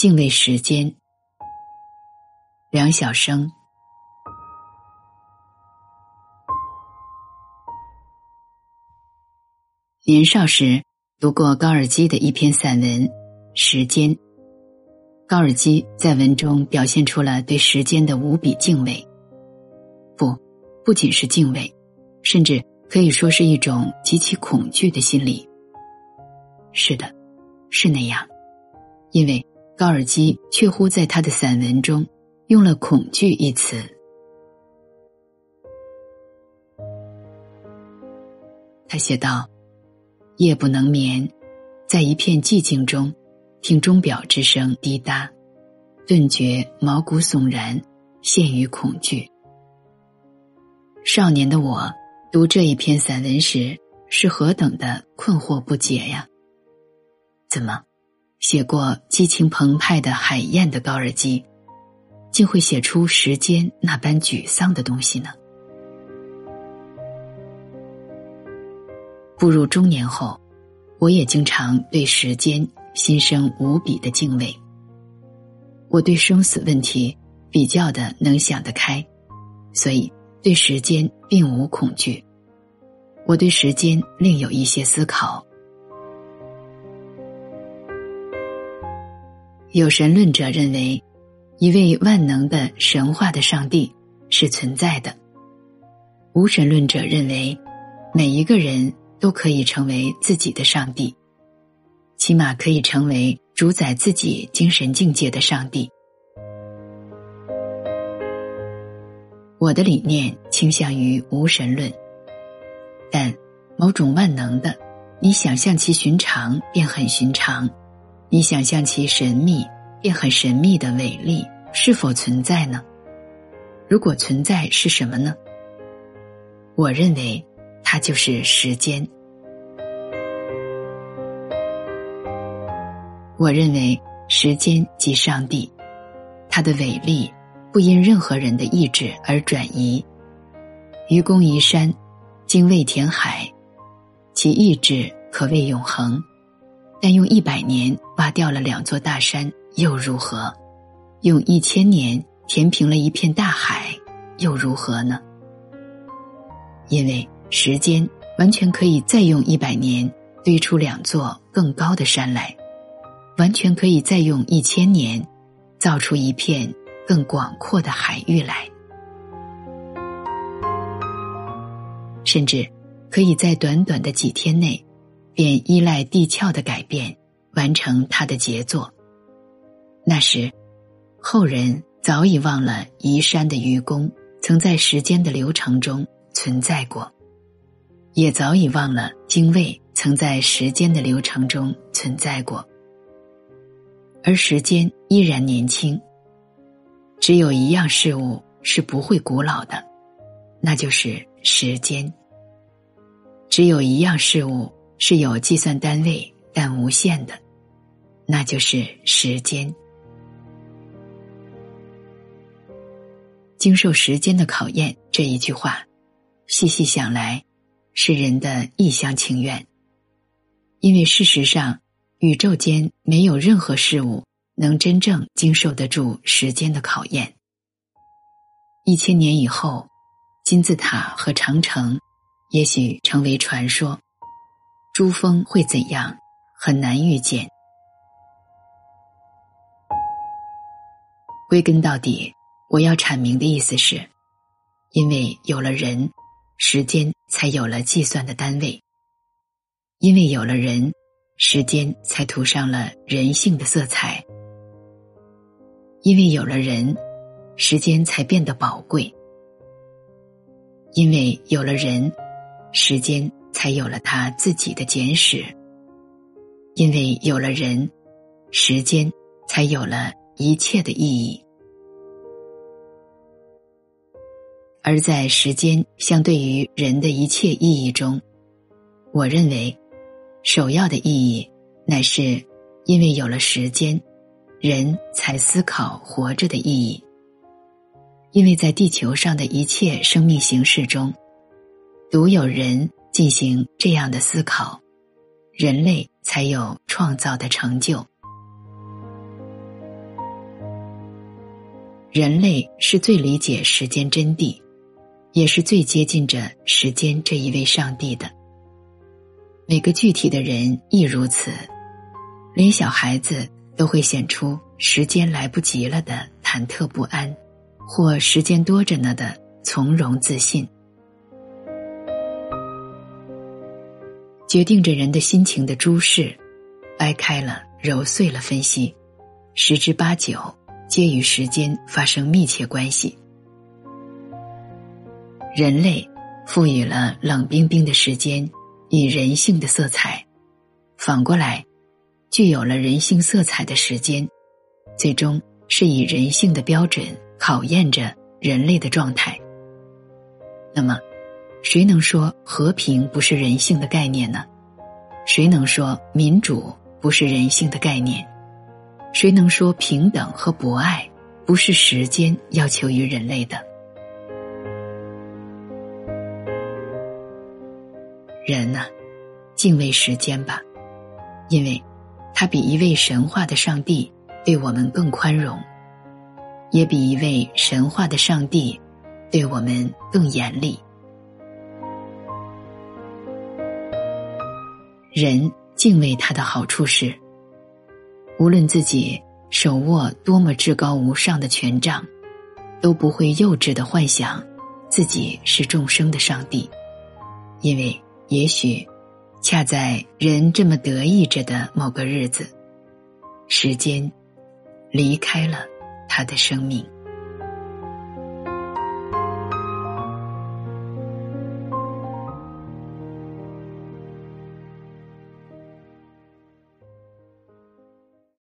敬畏时间。梁晓声。年少时读过高尔基的一篇散文《时间》，高尔基在文中表现出了对时间的无比敬畏。不，不仅是敬畏，甚至可以说是一种极其恐惧的心理。是的，是那样，因为高尔基确乎在他的散文中用了“恐惧”一词。他写道：“夜不能眠，在一片寂静中，听钟表之声滴答，顿觉毛骨悚然，陷于恐惧。”少年的我读这一篇散文时，是何等的困惑不解呀！怎么，写过激情澎湃的海燕的高尔基，竟会写出时间那般沮丧的东西呢？步入中年后，我也经常对时间心生无比的敬畏。我对生死问题比较的能想得开，所以。对时间并无恐惧，我对时间另有一些思考。有神论者认为，一位万能的神话的上帝是存在的；无神论者认为，每一个人都可以成为自己的上帝，起码可以成为主宰自己精神境界的上帝。我的理念倾向于无神论，但某种万能的，你想象其寻常便很寻常，你想象其神秘便很神秘的伟力是否存在呢？如果存在是什么呢？我认为它就是时间。我认为时间即上帝，它的伟力。不因任何人的意志而转移。愚公移山，精卫填海，其意志可谓永恒。但用一百年挖掉了两座大山又如何？用一千年填平了一片大海又如何呢？因为时间完全可以再用一百年堆出两座更高的山来，完全可以再用一千年造出一片。更广阔的海域来，甚至可以在短短的几天内，便依赖地壳的改变完成他的杰作。那时，后人早已忘了移山的愚公曾在时间的流程中存在过，也早已忘了精卫曾在时间的流程中存在过，而时间依然年轻。只有一样事物是不会古老的，那就是时间。只有一样事物是有计算单位但无限的，那就是时间。经受时间的考验这一句话，细细想来，是人的一厢情愿。因为事实上，宇宙间没有任何事物。能真正经受得住时间的考验。一千年以后，金字塔和长城也许成为传说，珠峰会怎样，很难预见。归根到底，我要阐明的意思是：因为有了人，时间才有了计算的单位；因为有了人，时间才涂上了人性的色彩。因为有了人，时间才变得宝贵；因为有了人，时间才有了他自己的简史；因为有了人，时间才有了一切的意义。而在时间相对于人的一切意义中，我认为，首要的意义乃是因为有了时间。人才思考活着的意义，因为在地球上的一切生命形式中，独有人进行这样的思考，人类才有创造的成就。人类是最理解时间真谛，也是最接近着时间这一位上帝的。每个具体的人亦如此，连小孩子都会显出时间来不及了的忐忑不安，或时间多着呢的从容自信。决定着人的心情的诸事，掰开了揉碎了分析，十之八九皆与时间发生密切关系。人类赋予了冷冰冰的时间以人性的色彩，反过来，具有了人性色彩的时间，最终是以人性的标准考验着人类的状态。那么。谁能说和平不是人性的概念呢？谁能说民主不是人性的概念？谁能说平等和博爱不是时间要求于人类的？人呢，敬畏时间吧，因为，他比一位神话的上帝对我们更宽容，也比一位神话的上帝对我们更严厉。人敬畏他的好处是，无论自己手握多么至高无上的权杖，都不会幼稚的幻想自己是众生的上帝，因为也许，恰在人这么得意着的某个日子，时间离开了他的生命。